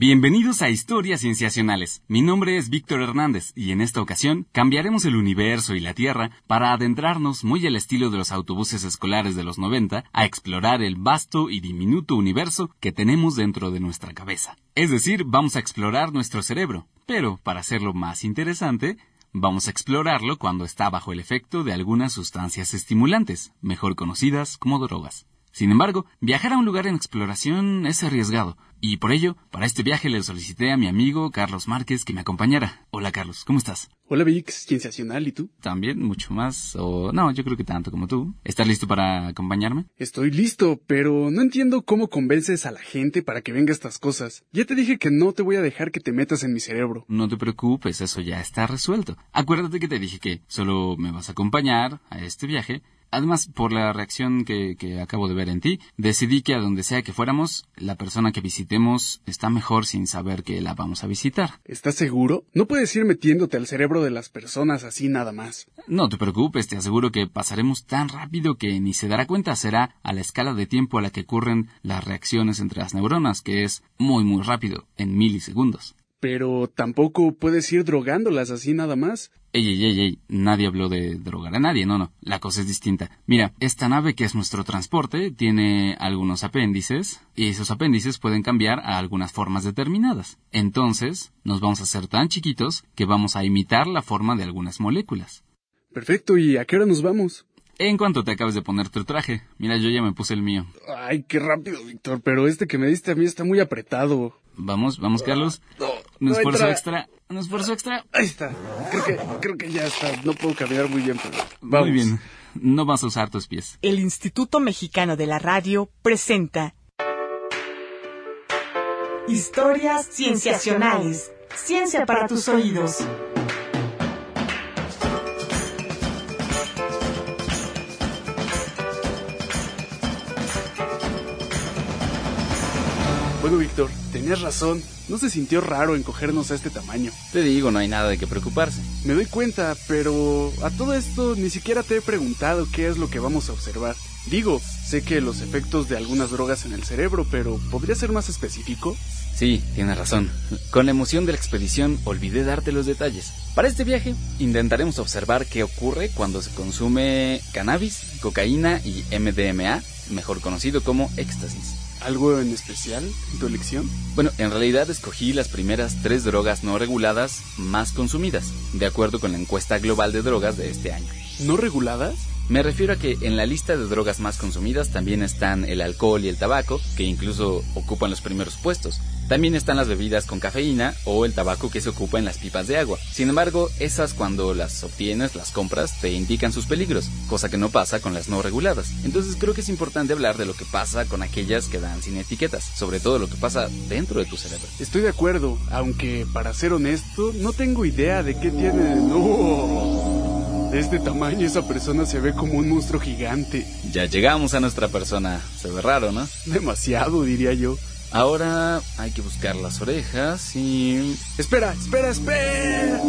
Bienvenidos a Historias Cienciacionales. Mi nombre es Víctor Hernández y en esta ocasión cambiaremos el universo y la Tierra para adentrarnos muy al estilo de los autobuses escolares de los 90 a explorar el vasto y diminuto universo que tenemos dentro de nuestra cabeza. Es decir, vamos a explorar nuestro cerebro. Pero, para hacerlo más interesante, vamos a explorarlo cuando está bajo el efecto de algunas sustancias estimulantes, mejor conocidas como drogas. Sin embargo, viajar a un lugar en exploración es arriesgado, y por ello, para este viaje le solicité a mi amigo Carlos Márquez que me acompañara. Hola Carlos, ¿cómo estás? Hola Vix, cienciacional, ¿y tú? También, mucho más, o no, yo creo que tanto como tú. ¿Estás listo para acompañarme? Estoy listo, pero no entiendo cómo convences a la gente para que venga estas cosas. Ya te dije que no te voy a dejar que te metas en mi cerebro. No te preocupes, eso ya está resuelto. Acuérdate que te dije que solo me vas a acompañar a este viaje Además, por la reacción que, que, acabo de ver en ti, decidí que a donde sea que fuéramos, la persona que visitemos está mejor sin saber que la vamos a visitar. ¿Estás seguro? No puedes ir metiéndote al cerebro de las personas así nada más. No te preocupes, te aseguro que pasaremos tan rápido que ni se dará cuenta. Será a la escala de tiempo a la que ocurren las reacciones entre las neuronas, que es muy muy rápido, en milisegundos. Pero tampoco puedes ir drogándolas así nada más. Ey, ey, ey, ey, nadie habló de drogar a nadie, no, no, la cosa es distinta. Mira, esta nave que es nuestro transporte tiene algunos apéndices y esos apéndices pueden cambiar a algunas formas determinadas. Entonces, nos vamos a hacer tan chiquitos que vamos a imitar la forma de algunas moléculas. Perfecto, ¿y a qué hora nos vamos? En cuanto te acabes de poner tu traje. Mira, yo ya me puse el mío. Ay, qué rápido, Víctor, pero este que me diste a mí está muy apretado. Vamos, vamos, Carlos. No, un esfuerzo entra. extra, un esfuerzo extra. Ahí está. Creo que, creo que ya está. No puedo caminar muy bien, pero vamos. Muy bien. No vas a usar tus pies. El Instituto Mexicano de la Radio presenta Historias Cienciacionales. Ciencia para tus oídos. Bueno, Víctor, tenías razón. No se sintió raro encogernos a este tamaño. Te digo, no hay nada de qué preocuparse. Me doy cuenta, pero a todo esto ni siquiera te he preguntado qué es lo que vamos a observar. Digo, sé que los efectos de algunas drogas en el cerebro, pero ¿podría ser más específico? Sí, tienes razón. Con la emoción de la expedición olvidé darte los detalles. Para este viaje intentaremos observar qué ocurre cuando se consume cannabis, cocaína y MDMA, mejor conocido como éxtasis. ¿Algo en especial en tu elección? Bueno, en realidad escogí las primeras tres drogas no reguladas más consumidas, de acuerdo con la encuesta global de drogas de este año. ¿No reguladas? Me refiero a que en la lista de drogas más consumidas también están el alcohol y el tabaco, que incluso ocupan los primeros puestos. También están las bebidas con cafeína o el tabaco que se ocupa en las pipas de agua. Sin embargo, esas cuando las obtienes, las compras, te indican sus peligros, cosa que no pasa con las no reguladas. Entonces creo que es importante hablar de lo que pasa con aquellas que dan sin etiquetas, sobre todo lo que pasa dentro de tu cerebro. Estoy de acuerdo, aunque para ser honesto, no tengo idea de qué tiene... ¡No! De este tamaño esa persona se ve como un monstruo gigante. Ya llegamos a nuestra persona. Se ve raro, ¿no? Demasiado, diría yo. Ahora hay que buscar las orejas y... Espera, espera, espera.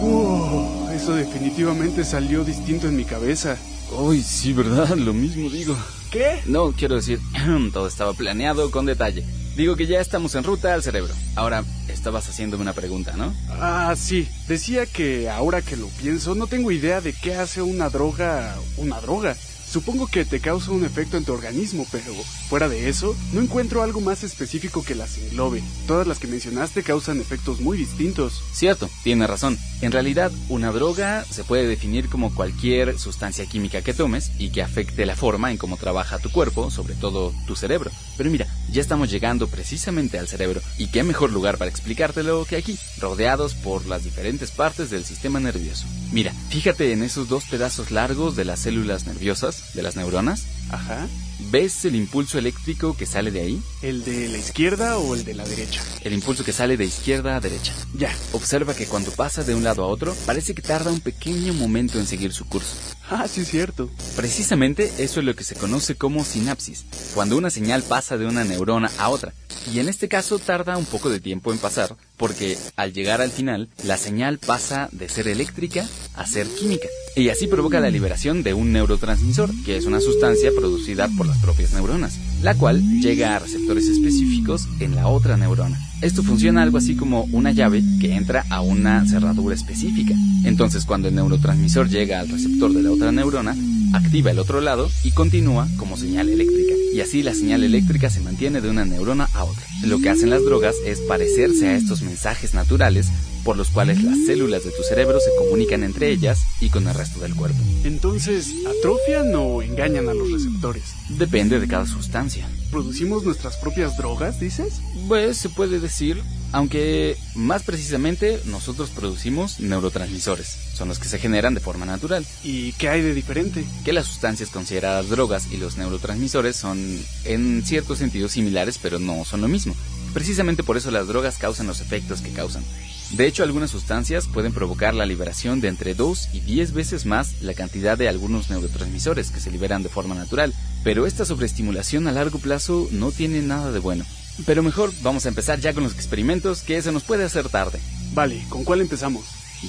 Uh, eso definitivamente salió distinto en mi cabeza. Uy, sí, ¿verdad? Lo mismo digo. ¿Qué? No, quiero decir, todo estaba planeado con detalle. Digo que ya estamos en ruta al cerebro. Ahora, estabas haciéndome una pregunta, ¿no? Ah, sí. Decía que ahora que lo pienso, no tengo idea de qué hace una droga... una droga. Supongo que te causa un efecto en tu organismo, pero fuera de eso, no encuentro algo más específico que las englobe. Todas las que mencionaste causan efectos muy distintos. Cierto, tiene razón. En realidad, una droga se puede definir como cualquier sustancia química que tomes y que afecte la forma en cómo trabaja tu cuerpo, sobre todo tu cerebro. Pero mira, ya estamos llegando precisamente al cerebro, y qué mejor lugar para explicártelo que aquí, rodeados por las diferentes partes del sistema nervioso. Mira, fíjate en esos dos pedazos largos de las células nerviosas, de las neuronas. Ajá. ¿Ves el impulso eléctrico que sale de ahí? ¿El de la izquierda o el de la derecha? El impulso que sale de izquierda a derecha. Ya. Observa que cuando pasa de un lado a otro, parece que tarda un pequeño momento en seguir su curso. Ah, sí es cierto. Precisamente eso es lo que se conoce como sinapsis, cuando una señal pasa de una neurona a otra. Y en este caso tarda un poco de tiempo en pasar, porque al llegar al final, la señal pasa de ser eléctrica a ser química. Y así provoca la liberación de un neurotransmisor, que es una sustancia producida por las propias neuronas. La cual llega a receptores específicos en la otra neurona. Esto funciona algo así como una llave que entra a una cerradura específica. Entonces cuando el neurotransmisor llega al receptor de la otra neurona, activa el otro lado y continúa como señal eléctrica. Y así la señal eléctrica se mantiene de una neurona a otra. Lo que hacen las drogas es parecerse a estos mensajes naturales por los cuales las células de tu cerebro se comunican entre ellas y con el resto del cuerpo. Entonces, ¿atrofian o engañan a los receptores? Depende de cada sustancia. ¿Producimos nuestras propias drogas, dices? Pues se puede decir, aunque más precisamente nosotros producimos neurotransmisores, son los que se generan de forma natural. ¿Y qué hay de diferente? Que las sustancias consideradas drogas y los neurotransmisores son en cierto sentido similares, pero no son lo mismo. Precisamente por eso las drogas causan los efectos que causan. De hecho, algunas sustancias pueden provocar la liberación de entre 2 y 10 veces más la cantidad de algunos neurotransmisores que se liberan de forma natural, pero esta sobreestimulación a largo plazo no tiene nada de bueno. Pero mejor vamos a empezar ya con los experimentos que se nos puede hacer tarde. Vale, ¿con cuál empezamos?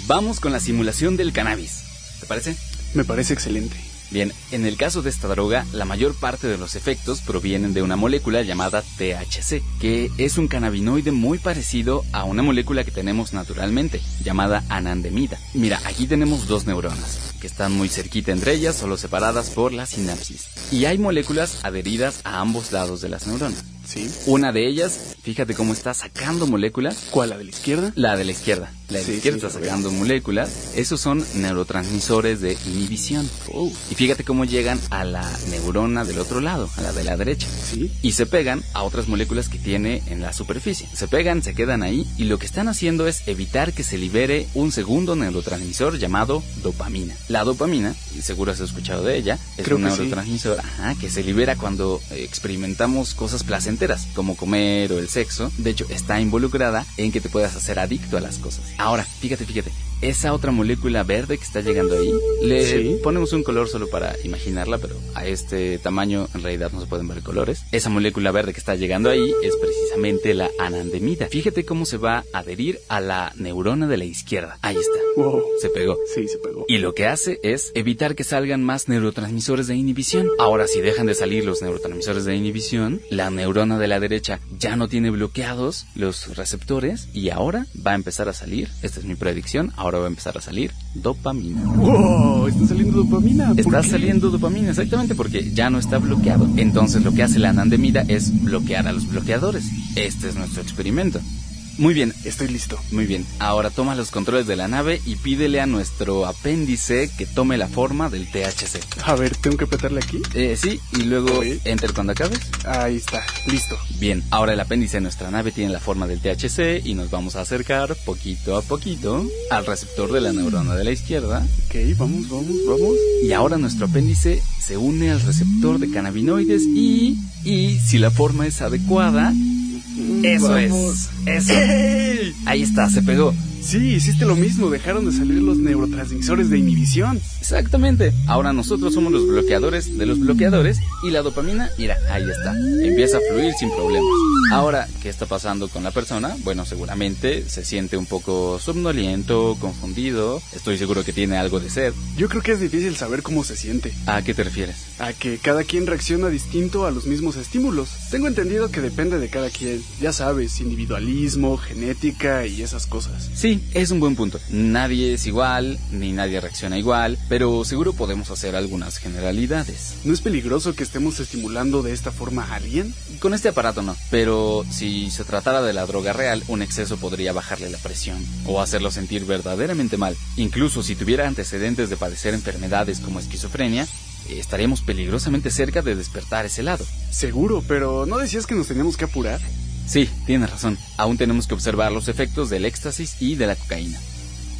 Vamos con la simulación del cannabis. ¿Te parece? Me parece excelente. Bien, en el caso de esta droga, la mayor parte de los efectos provienen de una molécula llamada THC, que es un cannabinoide muy parecido a una molécula que tenemos naturalmente, llamada anandemida. Mira, aquí tenemos dos neuronas, que están muy cerquita entre ellas, solo separadas por la sinapsis. Y hay moléculas adheridas a ambos lados de las neuronas. ¿Sí? Una de ellas, fíjate cómo está sacando moléculas. ¿Cuál, la de la izquierda? La de la izquierda. La de Sí, la izquierda sí, está sacando moléculas. Esos son neurotransmisores de inhibición. Oh, Y fíjate cómo llegan a la neurona del otro lado, a la de la derecha. ¿sí? Y se pegan a otras moléculas que tiene en la superficie. Se pegan, se quedan ahí y lo que están haciendo es evitar que se libere un segundo neurotransmisor llamado dopamina. La dopamina, seguro has escuchado de ella, es Creo un que sí. neurotransmisor ajá, que se libera cuando experimentamos cosas placenteras, como comer o el sexo. De hecho, está involucrada en que te puedas hacer adicto a las cosas. Ahora, fíjate, fíjate, esa otra molécula verde que está llegando ahí, le Sí. ponemos un color solo para imaginarla, pero a este tamaño en realidad no se pueden ver colores. Esa molécula verde que está llegando ahí es precisamente la anandemida. Fíjate cómo se va a adherir a la neurona de la izquierda. Ahí está. Wow. Se pegó. Sí, se pegó. Y lo que hace es evitar que salgan más neurotransmisores de inhibición. Ahora, si dejan de salir los neurotransmisores de inhibición, la neurona de la derecha ya no tiene bloqueados los receptores y ahora va a empezar a salir, esta es mi predicción, ahora va a empezar a salir dopamina. Wow, está saliendo dopamina. ¿Por Está qué? saliendo dopamina, exactamente, porque ya no está bloqueado. Entonces lo que hace la anandemida es bloquear a los bloqueadores. Este es nuestro experimento. Muy bien, Estoy listo. muy bien. Ahora toma los controles de la nave y pídele a nuestro apéndice que tome la forma del THC. A ver, ¿tengo que apretarle aquí? Eh, sí, y luego enter cuando acabes. Ahí está, listo. Bien, ahora el apéndice de nuestra nave tiene la forma del THC y nos vamos a acercar poquito a poquito al receptor de la neurona de la izquierda. Ok, vamos, vamos, vamos. Y ahora nuestro apéndice se une al receptor de cannabinoides y, y si la forma es adecuada, eso es, eso. Ahí está, se pegó. Sí, hiciste lo mismo, dejaron de salir los neurotransmisores de inhibición. Exactamente. Ahora nosotros somos los bloqueadores de los bloqueadores y la dopamina, mira, ahí está. Empieza a fluir sin problemas. Ahora, ¿qué está pasando con la persona? Bueno, seguramente se siente un poco somnoliento, confundido. Estoy seguro que tiene algo de sed. Yo creo que es difícil saber cómo se siente, ¿A qué te refieres? a que cada quien reacciona distinto a los mismos estímulos. Tengo entendido que depende de cada quien, ya sabes, individualismo, genética y esas cosas. Sí, es un buen punto. Nadie es igual, ni nadie reacciona igual, pero seguro podemos hacer algunas generalidades. ¿No es peligroso que estemos estimulando de esta forma a alguien? Con este aparato no, pero si se tratara de la droga real, un exceso podría bajarle la presión o hacerlo sentir verdaderamente mal. Incluso si tuviera antecedentes de padecer enfermedades como esquizofrenia, estaríamos peligrosamente cerca de despertar ese lado. Seguro, pero ¿no decías que nos teníamos que apurar? Sí, tienes razón. Aún tenemos que observar los efectos del éxtasis y de la cocaína.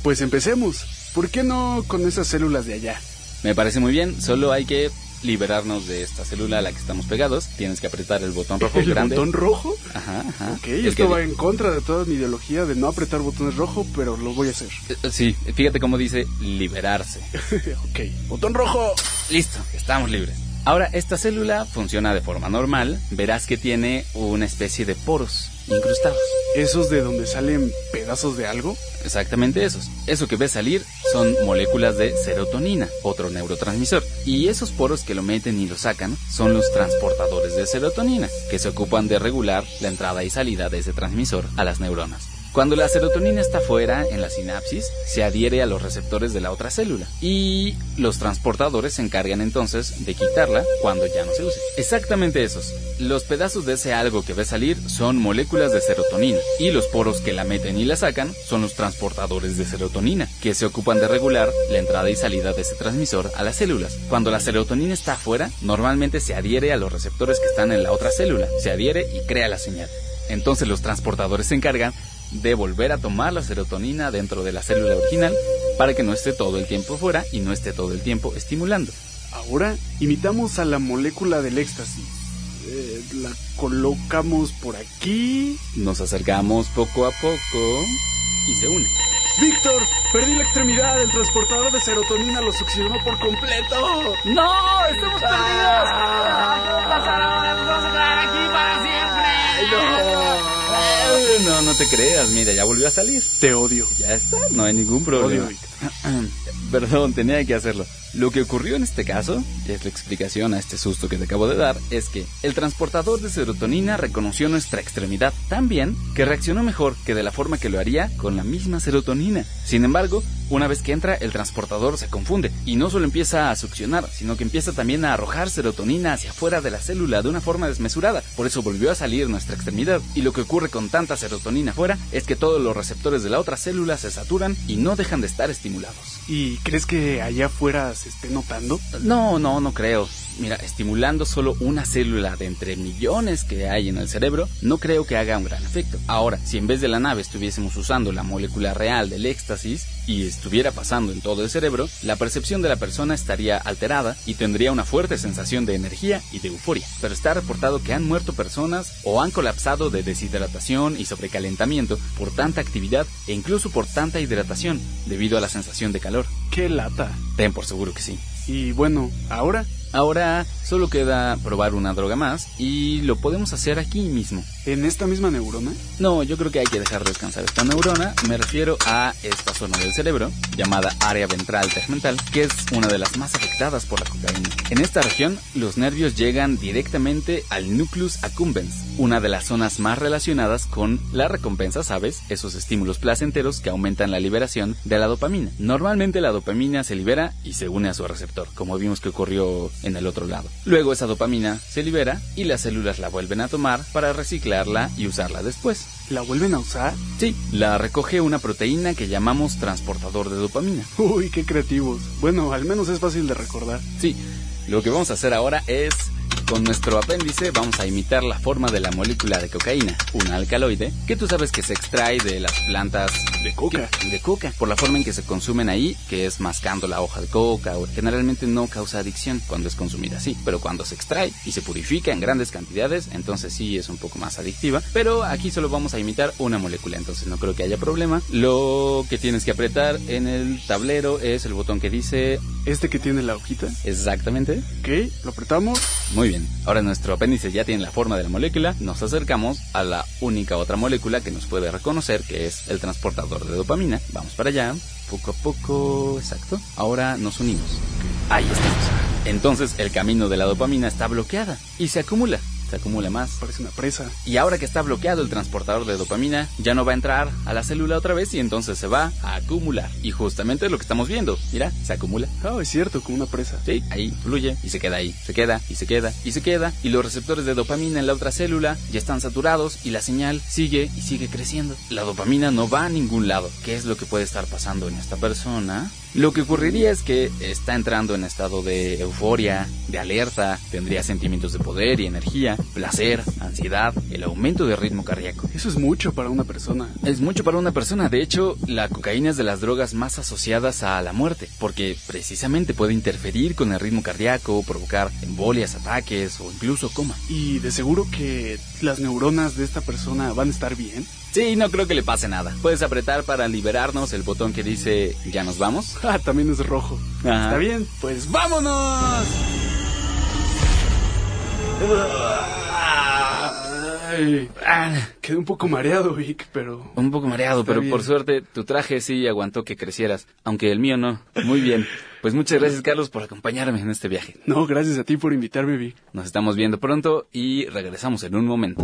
Pues empecemos. ¿Por qué no con esas células de allá? Me parece muy bien, solo hay que liberarnos de esta célula a la que estamos pegados. Tienes que apretar el botón rojo ¿El grande. botón rojo? Ajá, ajá. Ok, esto que- va en contra de toda mi ideología de no apretar botones rojo, pero lo voy a hacer. Eh, Sí, fíjate cómo dice liberarse. ok, botón rojo. Listo, estamos libres. Ahora, esta célula funciona de forma normal. Verás que tiene una especie de poros incrustados. ¿Esos de donde salen pedazos de algo? Exactamente esos. Eso que ves salir son moléculas de serotonina, otro neurotransmisor. Y esos poros que lo meten y lo sacan son los transportadores de serotonina, que se ocupan de regular la entrada y salida de ese transmisor a las neuronas. Cuando la serotonina está fuera en la sinapsis, se adhiere a los receptores de la otra célula y los transportadores se encargan entonces de quitarla cuando ya no se use. Exactamente esos. Los pedazos de ese algo que ve salir son moléculas de serotonina y los poros que la meten y la sacan son los transportadores de serotonina, que se ocupan de regular la entrada y salida de ese transmisor a las células. Cuando la serotonina está afuera, normalmente se adhiere a los receptores que están en la otra célula, se adhiere y crea la señal. Entonces los transportadores se encargan de volver a tomar la serotonina dentro de la célula original para que no esté todo el tiempo fuera y no esté todo el tiempo estimulando. Ahora imitamos a la molécula del éxtasis. Eh, la colocamos por aquí. Nos acercamos poco a poco y se une. Víctor, perdí la extremidad. El transportador de serotonina lo succionó por completo. ¡No! ¡Estamos perdidos! ¿Qué va No, no te creas, mira, ya volvió a salir. Te odio. Ya está, no hay ningún problema. Odio, Perdón, tenía que hacerlo. Lo que ocurrió en este caso, que es la explicación a este susto que te acabo de dar, es que el transportador de serotonina reconoció nuestra extremidad tan bien que reaccionó mejor que de la forma que lo haría con la misma serotonina. Sin embargo, una vez que entra, el transportador se confunde y no solo empieza a succionar, sino que empieza también a arrojar serotonina hacia afuera de la célula de una forma desmesurada. Por eso volvió a salir nuestra extremidad. Y lo que ocurre con tanta serotonina afuera es que todos los receptores de la otra célula se saturan y no dejan de estar estimulados. ¿Y crees que allá afuera se esté notando? No, no, no creo. Mira, estimulando solo una célula de entre millones que hay en el cerebro, no creo que haga un gran efecto. Ahora, si en vez de la nave estuviésemos usando la molécula real del éxtasis y estuviera pasando en todo el cerebro, la percepción de la persona estaría alterada y tendría una fuerte sensación de energía y de euforia. Pero está reportado que han muerto personas o han colapsado de deshidratación y sobrecalentamiento por tanta actividad e incluso por tanta hidratación debido a la sensación de calor. ¡Qué lata! Ten por seguro que sí. Y bueno, ahora Ahora solo queda probar una droga más y lo podemos hacer aquí mismo. ¿En esta misma neurona? No, yo creo que hay que dejar descansar esta neurona. Me refiero a esta zona del cerebro, llamada área ventral tegmental, que es una de las más afectadas por la cocaína. En esta región, los nervios llegan directamente al nucleus accumbens, una de las zonas más relacionadas con la recompensa, ¿sabes? Esos estímulos placenteros que aumentan la liberación de la dopamina. Normalmente la dopamina se libera y se une a su receptor, como vimos que ocurrió en el otro lado. Luego esa dopamina se libera y las células la vuelven a tomar para reciclarla y usarla después. ¿La vuelven a usar? Sí, la recoge una proteína que llamamos transportador de dopamina. Uy, qué creativos. Bueno, al menos es fácil de recordar. Sí, lo que vamos a hacer ahora es con nuestro apéndice vamos a imitar la forma de la molécula de cocaína, un alcaloide que tú sabes que se extrae de las plantas De coca. de coca, por la forma en que se consumen ahí, que es mascando la hoja de coca, o generalmente no causa adicción cuando es consumida así, pero cuando se extrae y se purifica en grandes cantidades, entonces sí es un poco más adictiva, pero aquí solo vamos a imitar una molécula, entonces no creo que haya problema. Lo que tienes que apretar en el tablero es el botón que dice ¿Este que tiene la hojita? exactamente Ok, lo apretamos. muy bien, ahora nuestro apéndice ya tiene la forma de la molécula, nos acercamos a la única otra molécula que nos puede reconocer, que es el transportador de dopamina. Vamos para allá, poco a poco, exacto. Ahora nos unimos. Ahí estamos. Entonces el camino de la dopamina está bloqueada y se acumula. Se acumula más. Parece una presa. Y ahora que está bloqueado el transportador de dopamina, ya no va a entrar a la célula otra vez y entonces se va a acumular. Y justamente es lo que estamos viendo. Mira, se acumula. Ah, es cierto, como una presa. Sí, ahí fluye y se queda ahí, se queda y se queda y se queda y los receptores de dopamina en la otra célula ya están saturados y la señal sigue y sigue creciendo. La dopamina no va a ningún lado. ¿Qué es lo que puede estar pasando en esta persona? Lo que ocurriría es que está entrando en estado de euforia, de alerta, tendría sentimientos de poder y energía, placer, ansiedad, el aumento de ritmo cardíaco. Eso es mucho para una persona. Es mucho para una persona. De hecho, la cocaína es de las drogas más asociadas a la muerte, porque precisamente puede interferir con el ritmo cardíaco, provocar embolias, ataques o incluso coma. Y de seguro que las neuronas de esta persona van a estar bien. Sí, no creo que le pase nada. Puedes apretar para liberarnos el botón que dice ya nos vamos. Ah, también es rojo. Ajá. Está bien, pues vámonos. Ah, quedé un poco mareado, Vic, pero... Un poco mareado, pero por suerte tu traje sí aguantó que crecieras, aunque el mío no. Muy bien. Pues muchas gracias, Carlos, por acompañarme en este viaje. No, gracias a ti por invitarme, Vic. Nos estamos viendo pronto y regresamos en un momento.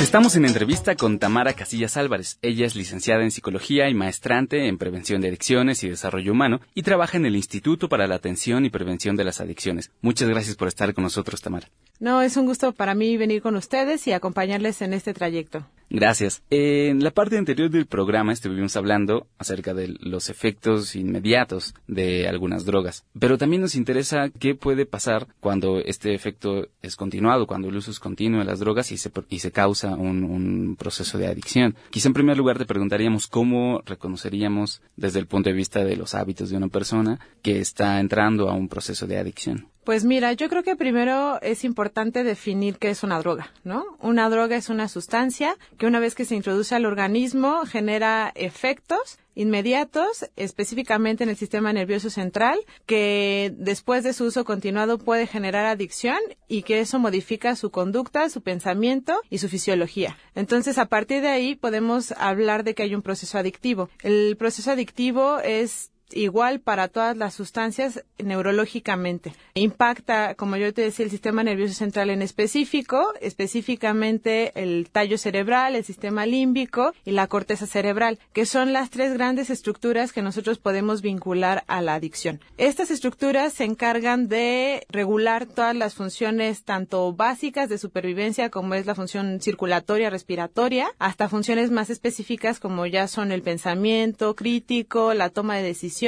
Estamos en entrevista con Tamara Casillas Álvarez. Ella es licenciada en psicología y maestrante en prevención de adicciones y desarrollo humano y trabaja en el Instituto para la Atención y Prevención de las Adicciones. Muchas gracias por estar con nosotros, Tamara. No, es un gusto para mí venir con ustedes y acompañarles en este trayecto. Gracias. En la parte anterior del programa estuvimos hablando acerca de los efectos inmediatos de algunas drogas, pero también nos interesa qué puede pasar cuando este efecto es continuado, cuando el uso es continuo de las drogas y se, y se causa un, un proceso de adicción. Quizá en primer lugar te preguntaríamos cómo reconoceríamos desde el punto de vista de los hábitos de una persona que está entrando a un proceso de adicción. Pues mira, yo creo que primero es importante definir qué es una droga, ¿no? Una droga es una sustancia que una vez que se introduce al organismo genera efectos inmediatos, específicamente en el sistema nervioso central, que después de su uso continuado puede generar adicción y que eso modifica su conducta, su pensamiento y su fisiología. Entonces, a partir de ahí podemos hablar de que hay un proceso adictivo. El proceso adictivo es igual para todas las sustancias neurológicamente. Impacta, como yo te decía, el sistema nervioso central en específico, específicamente el tallo cerebral, el sistema límbico y la corteza cerebral, que son las tres grandes estructuras que nosotros podemos vincular a la adicción. Estas estructuras se encargan de regular todas las funciones tanto básicas de supervivencia como es la función circulatoria, respiratoria, hasta funciones más específicas como ya son el pensamiento crítico, la toma de decisiones,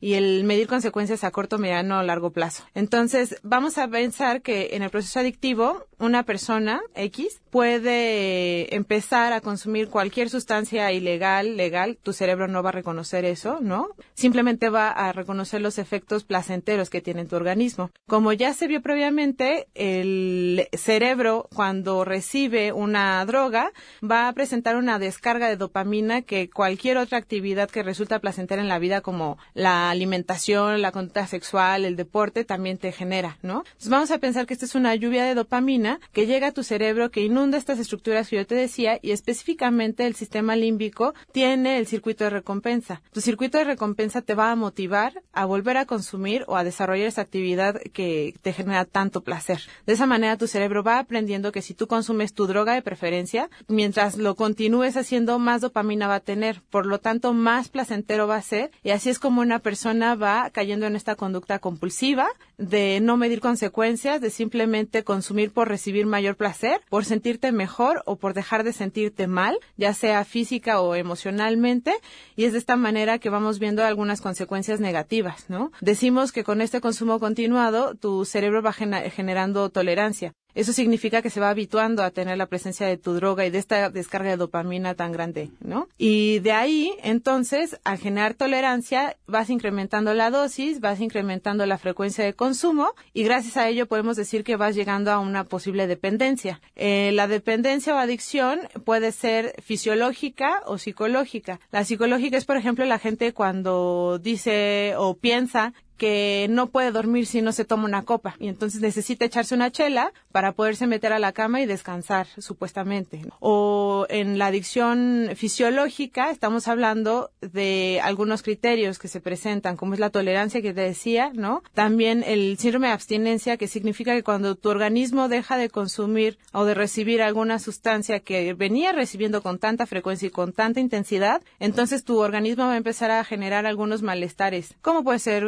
y el medir consecuencias a corto, mediano o largo plazo. Entonces, vamos a pensar que en el proceso adictivo, una persona X puede empezar a consumir cualquier sustancia ilegal, legal, tu cerebro no va a reconocer eso, ¿no? Simplemente va a reconocer los efectos placenteros que tiene en tu organismo. Como ya se vio previamente, el cerebro cuando recibe una droga va a presentar una descarga de dopamina que cualquier otra actividad que resulta placentera en la vida como la alimentación, la conducta sexual, el deporte también te genera, ¿no? Entonces vamos a pensar que esta es una lluvia de dopamina que llega a tu cerebro, que inunda estas estructuras que yo te decía y específicamente el sistema límbico tiene el circuito de recompensa. Tu circuito de recompensa te va a motivar a volver a consumir o a desarrollar esa actividad que te genera tanto placer. De esa manera tu cerebro va aprendiendo que si tú consumes tu droga de preferencia, mientras lo continúes haciendo, más dopamina va a tener. Por lo tanto, más placentero va a ser y así es como una persona va cayendo en esta conducta compulsiva de no medir consecuencias, de simplemente consumir por recibir mayor placer, por sentirte mejor o por dejar de sentirte mal, ya sea física o emocionalmente, y es de esta manera que vamos viendo algunas consecuencias negativas, ¿no? Decimos que con este consumo continuado tu cerebro va generando tolerancia. Eso significa que se va habituando a tener la presencia de tu droga y de esta descarga de dopamina tan grande, ¿no? Y de ahí, entonces, al generar tolerancia, vas incrementando la dosis, vas incrementando la frecuencia de consumo y gracias a ello podemos decir que vas llegando a una posible dependencia. Eh, la dependencia o adicción puede ser fisiológica o psicológica. La psicológica es, por ejemplo, la gente cuando dice o piensa que no puede dormir si no se toma una copa y entonces necesita echarse una chela para poderse meter a la cama y descansar supuestamente. O en la adicción fisiológica estamos hablando de algunos criterios que se presentan, como es la tolerancia que te decía, ¿no? También el síndrome de abstinencia que significa que cuando tu organismo deja de consumir o de recibir alguna sustancia que venía recibiendo con tanta frecuencia y con tanta intensidad, entonces tu organismo va a empezar a generar algunos malestares, como puede ser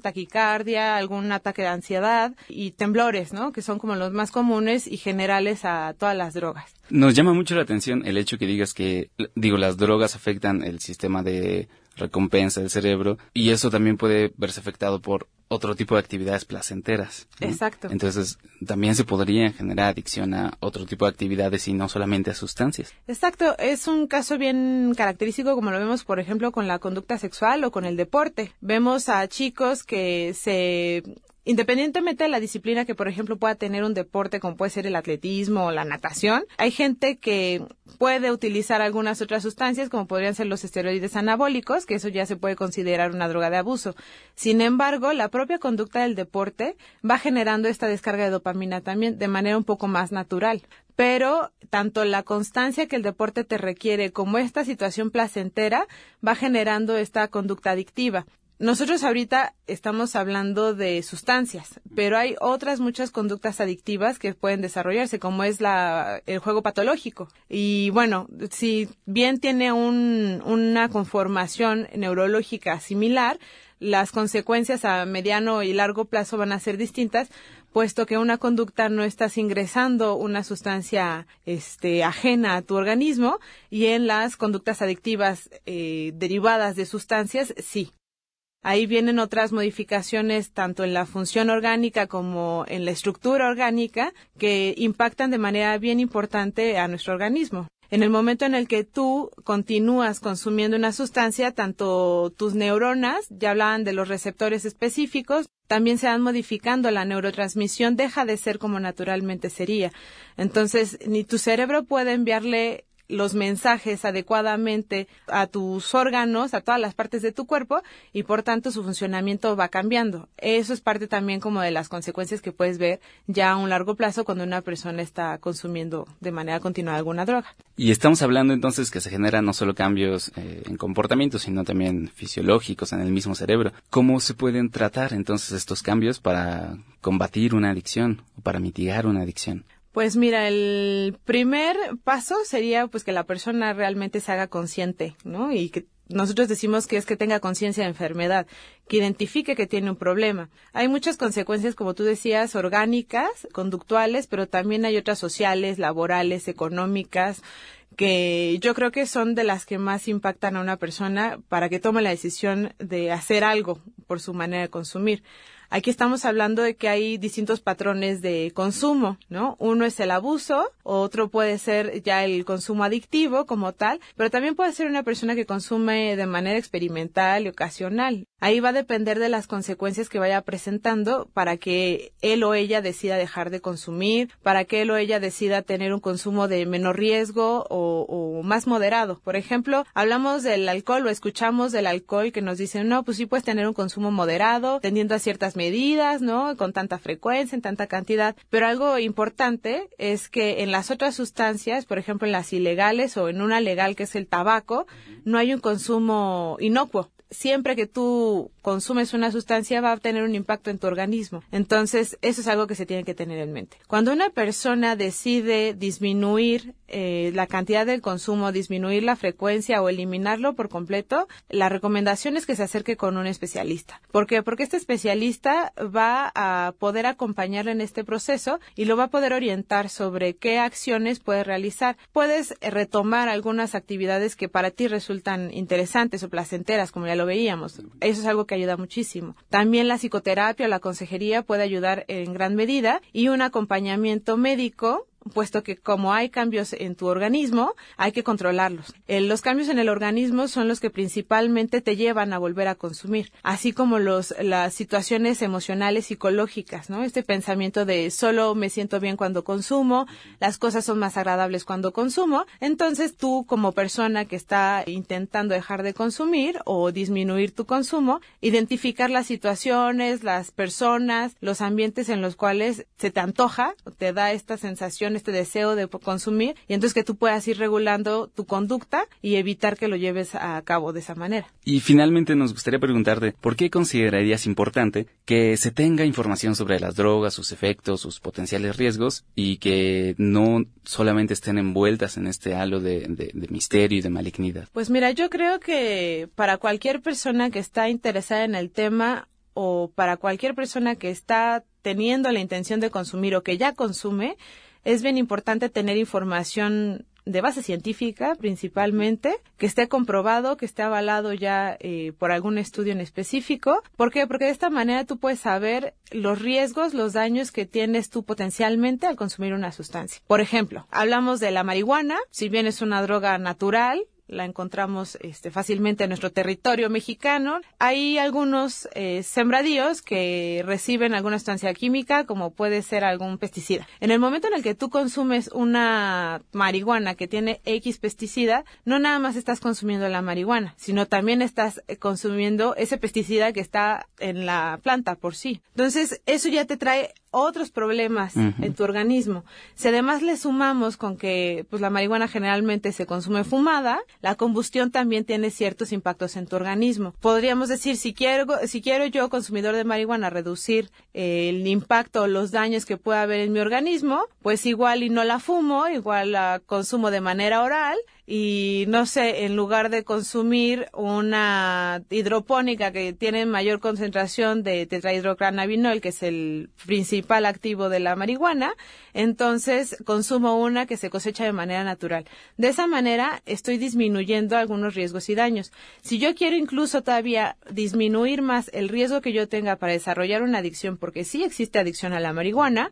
taquicardia, algún ataque de ansiedad y temblores, ¿no? Que son como los más comunes y generales a todas las drogas. Nos llama mucho la atención el hecho que digas que, digo, las drogas afectan el sistema de recompensa del cerebro y eso también puede verse afectado por otro tipo de actividades placenteras. Exacto. Entonces, también se podría generar adicción a otro tipo de actividades y no solamente a sustancias. Exacto, es un caso bien característico como lo vemos, por ejemplo, con la conducta sexual o con el deporte. Vemos a chicos que se Independientemente de la disciplina que, por ejemplo, pueda tener un deporte como puede ser el atletismo o la natación, hay gente que puede utilizar algunas otras sustancias como podrían ser los esteroides anabólicos, que eso ya se puede considerar una droga de abuso. Sin embargo, la propia conducta del deporte va generando esta descarga de dopamina también de manera un poco más natural pero tanto la constancia que el deporte te requiere como esta situación placentera va generando esta conducta adictiva. Nosotros ahorita estamos hablando de sustancias, pero hay otras muchas conductas adictivas que pueden desarrollarse, como es la, el juego patológico. Y bueno, si bien tiene un, una conformación neurológica similar, las consecuencias a mediano y largo plazo van a ser distintas, puesto que una conducta no estás ingresando una sustancia este, ajena a tu organismo y en las conductas adictivas eh, derivadas de sustancias sí. Ahí vienen otras modificaciones tanto en la función orgánica como en la estructura orgánica que impactan de manera bien importante a nuestro organismo. En el momento en el que tú continúas consumiendo una sustancia, tanto tus neuronas, ya hablaban de los receptores específicos, también se van modificando, la neurotransmisión deja de ser como naturalmente sería. Entonces, ni tu cerebro puede enviarle los mensajes adecuadamente a tus órganos, a todas las partes de tu cuerpo y por tanto su funcionamiento va cambiando. Eso es parte también como de las consecuencias que puedes ver ya a un largo plazo cuando una persona está consumiendo de manera continuada alguna droga. Y estamos hablando entonces que se generan no solo cambios eh, en comportamiento, sino también fisiológicos en el mismo cerebro. ¿Cómo se pueden tratar entonces estos cambios para combatir una adicción o para mitigar una adicción? Pues mira, el primer paso sería pues que la persona realmente se haga consciente, ¿no? Y que nosotros decimos que es que tenga conciencia de enfermedad, que identifique que tiene un problema. Hay muchas consecuencias, como tú decías, orgánicas, conductuales, pero también hay otras sociales, laborales, económicas, que yo creo que son de las que más impactan a una persona para que tome la decisión de hacer algo por su manera de consumir. Aquí estamos hablando de que hay distintos patrones de consumo, ¿no? Uno es el abuso, otro puede ser ya el consumo adictivo como tal, pero también puede ser una persona que consume de manera experimental y ocasional. Ahí va a depender de las consecuencias que vaya presentando para que él o ella decida dejar de consumir, para que él o ella decida tener un consumo de menor riesgo o, más moderado. Por ejemplo, hablamos del alcohol o escuchamos del alcohol que nos dicen, no, pues sí puedes tener un consumo moderado, tendiendo a ciertas medidas, ¿no? Con tanta frecuencia, en tanta cantidad. Pero algo importante es que en las otras sustancias, por ejemplo, en las ilegales o en una legal que es el tabaco, no hay un consumo inocuo siempre que tú consumes una sustancia va a tener un impacto en tu organismo. Entonces, eso es algo que se tiene que tener en mente. Cuando una persona decide disminuir eh, la cantidad del consumo, disminuir la frecuencia o eliminarlo por completo, la recomendación es que se acerque con un especialista. ¿Por qué? Porque este especialista va a poder acompañarle en este proceso y lo va a poder orientar sobre qué acciones puede realizar. Puedes retomar algunas actividades que para ti resultan interesantes o placenteras, como ya lo veíamos. Eso es algo que ayuda muchísimo. También la psicoterapia o la consejería puede ayudar en gran medida y un acompañamiento médico puesto que como hay cambios en tu organismo, hay que controlarlos. Eh, los cambios en el organismo son los que principalmente te llevan a volver a consumir, así como los, las situaciones emocionales psicológicas, ¿no? Este pensamiento de solo me siento bien cuando consumo, las cosas son más agradables cuando consumo, entonces tú como persona que está intentando dejar de consumir o disminuir tu consumo, identificar las situaciones, las personas, los ambientes en los cuales se te antoja, te da esta sensación este deseo de consumir y entonces que tú puedas ir regulando tu conducta y evitar que lo lleves a cabo de esa manera. Y finalmente nos gustaría preguntarte, ¿por qué considerarías importante que se tenga información sobre las drogas, sus efectos, sus potenciales riesgos y que no solamente estén envueltas en este halo de, de misterio y de malignidad? Pues mira, yo creo que para cualquier persona que está interesada en el tema o para cualquier persona que está teniendo la intención de consumir o que ya consume, es bien importante tener información de base científica principalmente, que esté comprobado, que esté avalado ya eh, por algún estudio en específico. ¿Por qué? Porque de esta manera tú puedes saber los riesgos, los daños que tienes tú potencialmente al consumir una sustancia. Por ejemplo, hablamos de la marihuana, si bien es una droga natural, la encontramos este, fácilmente en nuestro territorio mexicano. Hay algunos eh, sembradíos que reciben alguna sustancia química, como puede ser algún pesticida. En el momento en el que tú consumes una marihuana que tiene X pesticida, no nada más estás consumiendo la marihuana, sino también estás eh, consumiendo ese pesticida que está en la planta por sí. Entonces, eso ya te trae otros problemas en tu organismo. Si además le sumamos con que pues la marihuana generalmente se consume fumada, la combustión también tiene ciertos impactos en tu organismo. Podríamos decir si quiero si quiero yo consumidor de marihuana reducir eh, el impacto o los daños que pueda haber en mi organismo, pues igual y no la fumo, igual la consumo de manera oral y no sé, en lugar de consumir una hidropónica que tiene mayor concentración de tetrahidrocannabinol, que es el principal activo de la marihuana, entonces consumo una que se cosecha de manera natural. De esa manera estoy disminuyendo algunos riesgos y daños. Si yo quiero incluso todavía disminuir más el riesgo que yo tenga para desarrollar una adicción, porque sí existe adicción a la marihuana,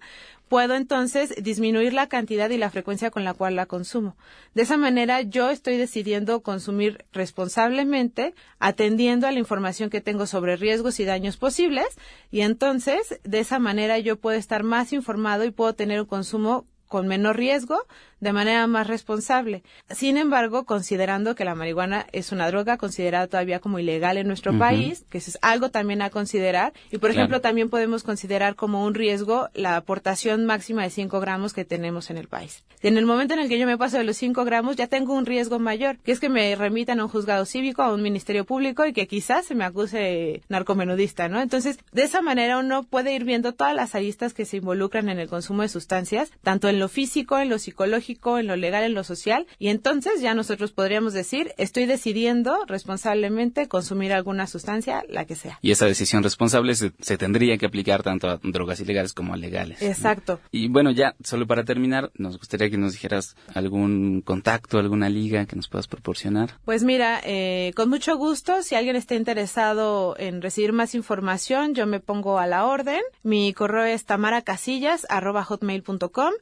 puedo entonces disminuir la cantidad y la frecuencia con la cual la consumo. De esa manera yo estoy decidiendo consumir responsablemente, atendiendo a la información que tengo sobre riesgos y daños posibles y entonces de esa manera yo puedo estar más informado y puedo tener un consumo con menor riesgo de manera más responsable. Sin embargo, considerando que la marihuana es una droga considerada todavía como ilegal en nuestro país, que eso es algo también a considerar, y por ejemplo también podemos considerar como un riesgo la aportación máxima de 5 gramos que tenemos en el país. en el momento en el que yo me paso de los 5 gramos, ya tengo un riesgo mayor, que es que me remitan a un juzgado cívico, a un ministerio público y que quizás se me acuse narcomenudista, ¿no? Entonces, de esa manera uno puede ir viendo todas las aristas que se involucran en el consumo de sustancias, tanto en lo físico, en lo psicológico, en lo legal, en lo social, y entonces ya nosotros podríamos decir, estoy decidiendo responsablemente consumir alguna sustancia, la que sea. Y esa decisión responsable se, tendría que aplicar tanto a drogas ilegales como a legales. Exacto. Y bueno, ya, solo para terminar, nos gustaría que nos dijeras algún contacto, alguna liga que nos puedas proporcionar. Pues mira, eh, con mucho gusto, si alguien está interesado en recibir más información, yo me pongo a la orden. Mi correo es tamaracasillas.com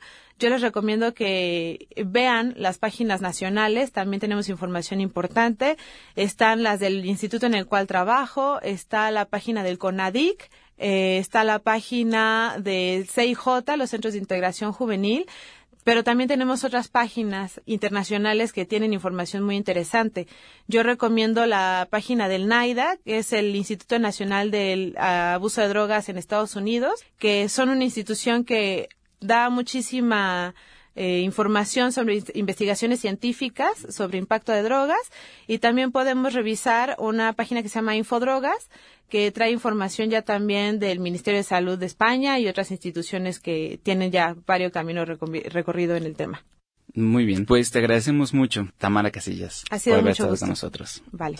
yo les recomiendo que vean las páginas nacionales, también tenemos información importante, están las del instituto en el cual trabajo, está la página del CONADIC, eh, está la página del CIJ, los Centros de Integración Juvenil, pero también tenemos otras páginas internacionales que tienen información muy interesante. Yo recomiendo la página del NAIDA, que es el Instituto Nacional del Abuso de Drogas en Estados Unidos, que son una institución que da muchísima eh, información sobre investigaciones científicas sobre impacto de drogas y también podemos revisar una página que se llama Infodrogas que trae información ya también del Ministerio de Salud de España y otras instituciones que tienen ya varios caminos recorrido en el tema. Muy bien, pues te agradecemos mucho, Tamara Casillas, ha sido por haber estado con nosotros. Vale.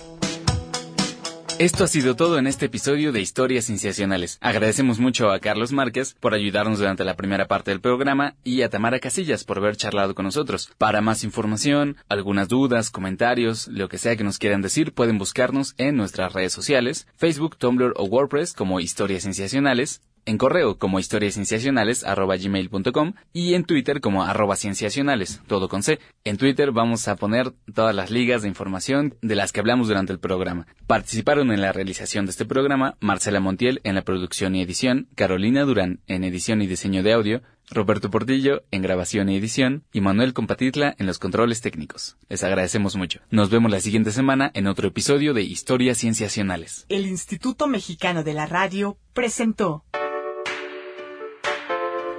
Esto ha sido todo en este episodio de Historias Cienciacionales. Agradecemos mucho a Carlos Márquez por ayudarnos durante la primera parte del programa y a Tamara Casillas por haber charlado con nosotros. Para más información, algunas dudas, comentarios, lo que sea que nos quieran decir, pueden buscarnos en nuestras redes sociales, Facebook, Tumblr o WordPress como Historias Cienciacionales en correo como historiascienciacionales.com y en Twitter como arroba cienciacionales, todo con C. En Twitter vamos a poner todas las ligas de información de las que hablamos durante el programa. Participaron en la realización de este programa Marcela Montiel en la producción y edición, Carolina Durán en edición y diseño de audio, Roberto Portillo en grabación y edición y Manuel Compatitla en los controles técnicos. Les agradecemos mucho. Nos vemos la siguiente semana en otro episodio de Historias Cienciacionales. El Instituto Mexicano de la Radio presentó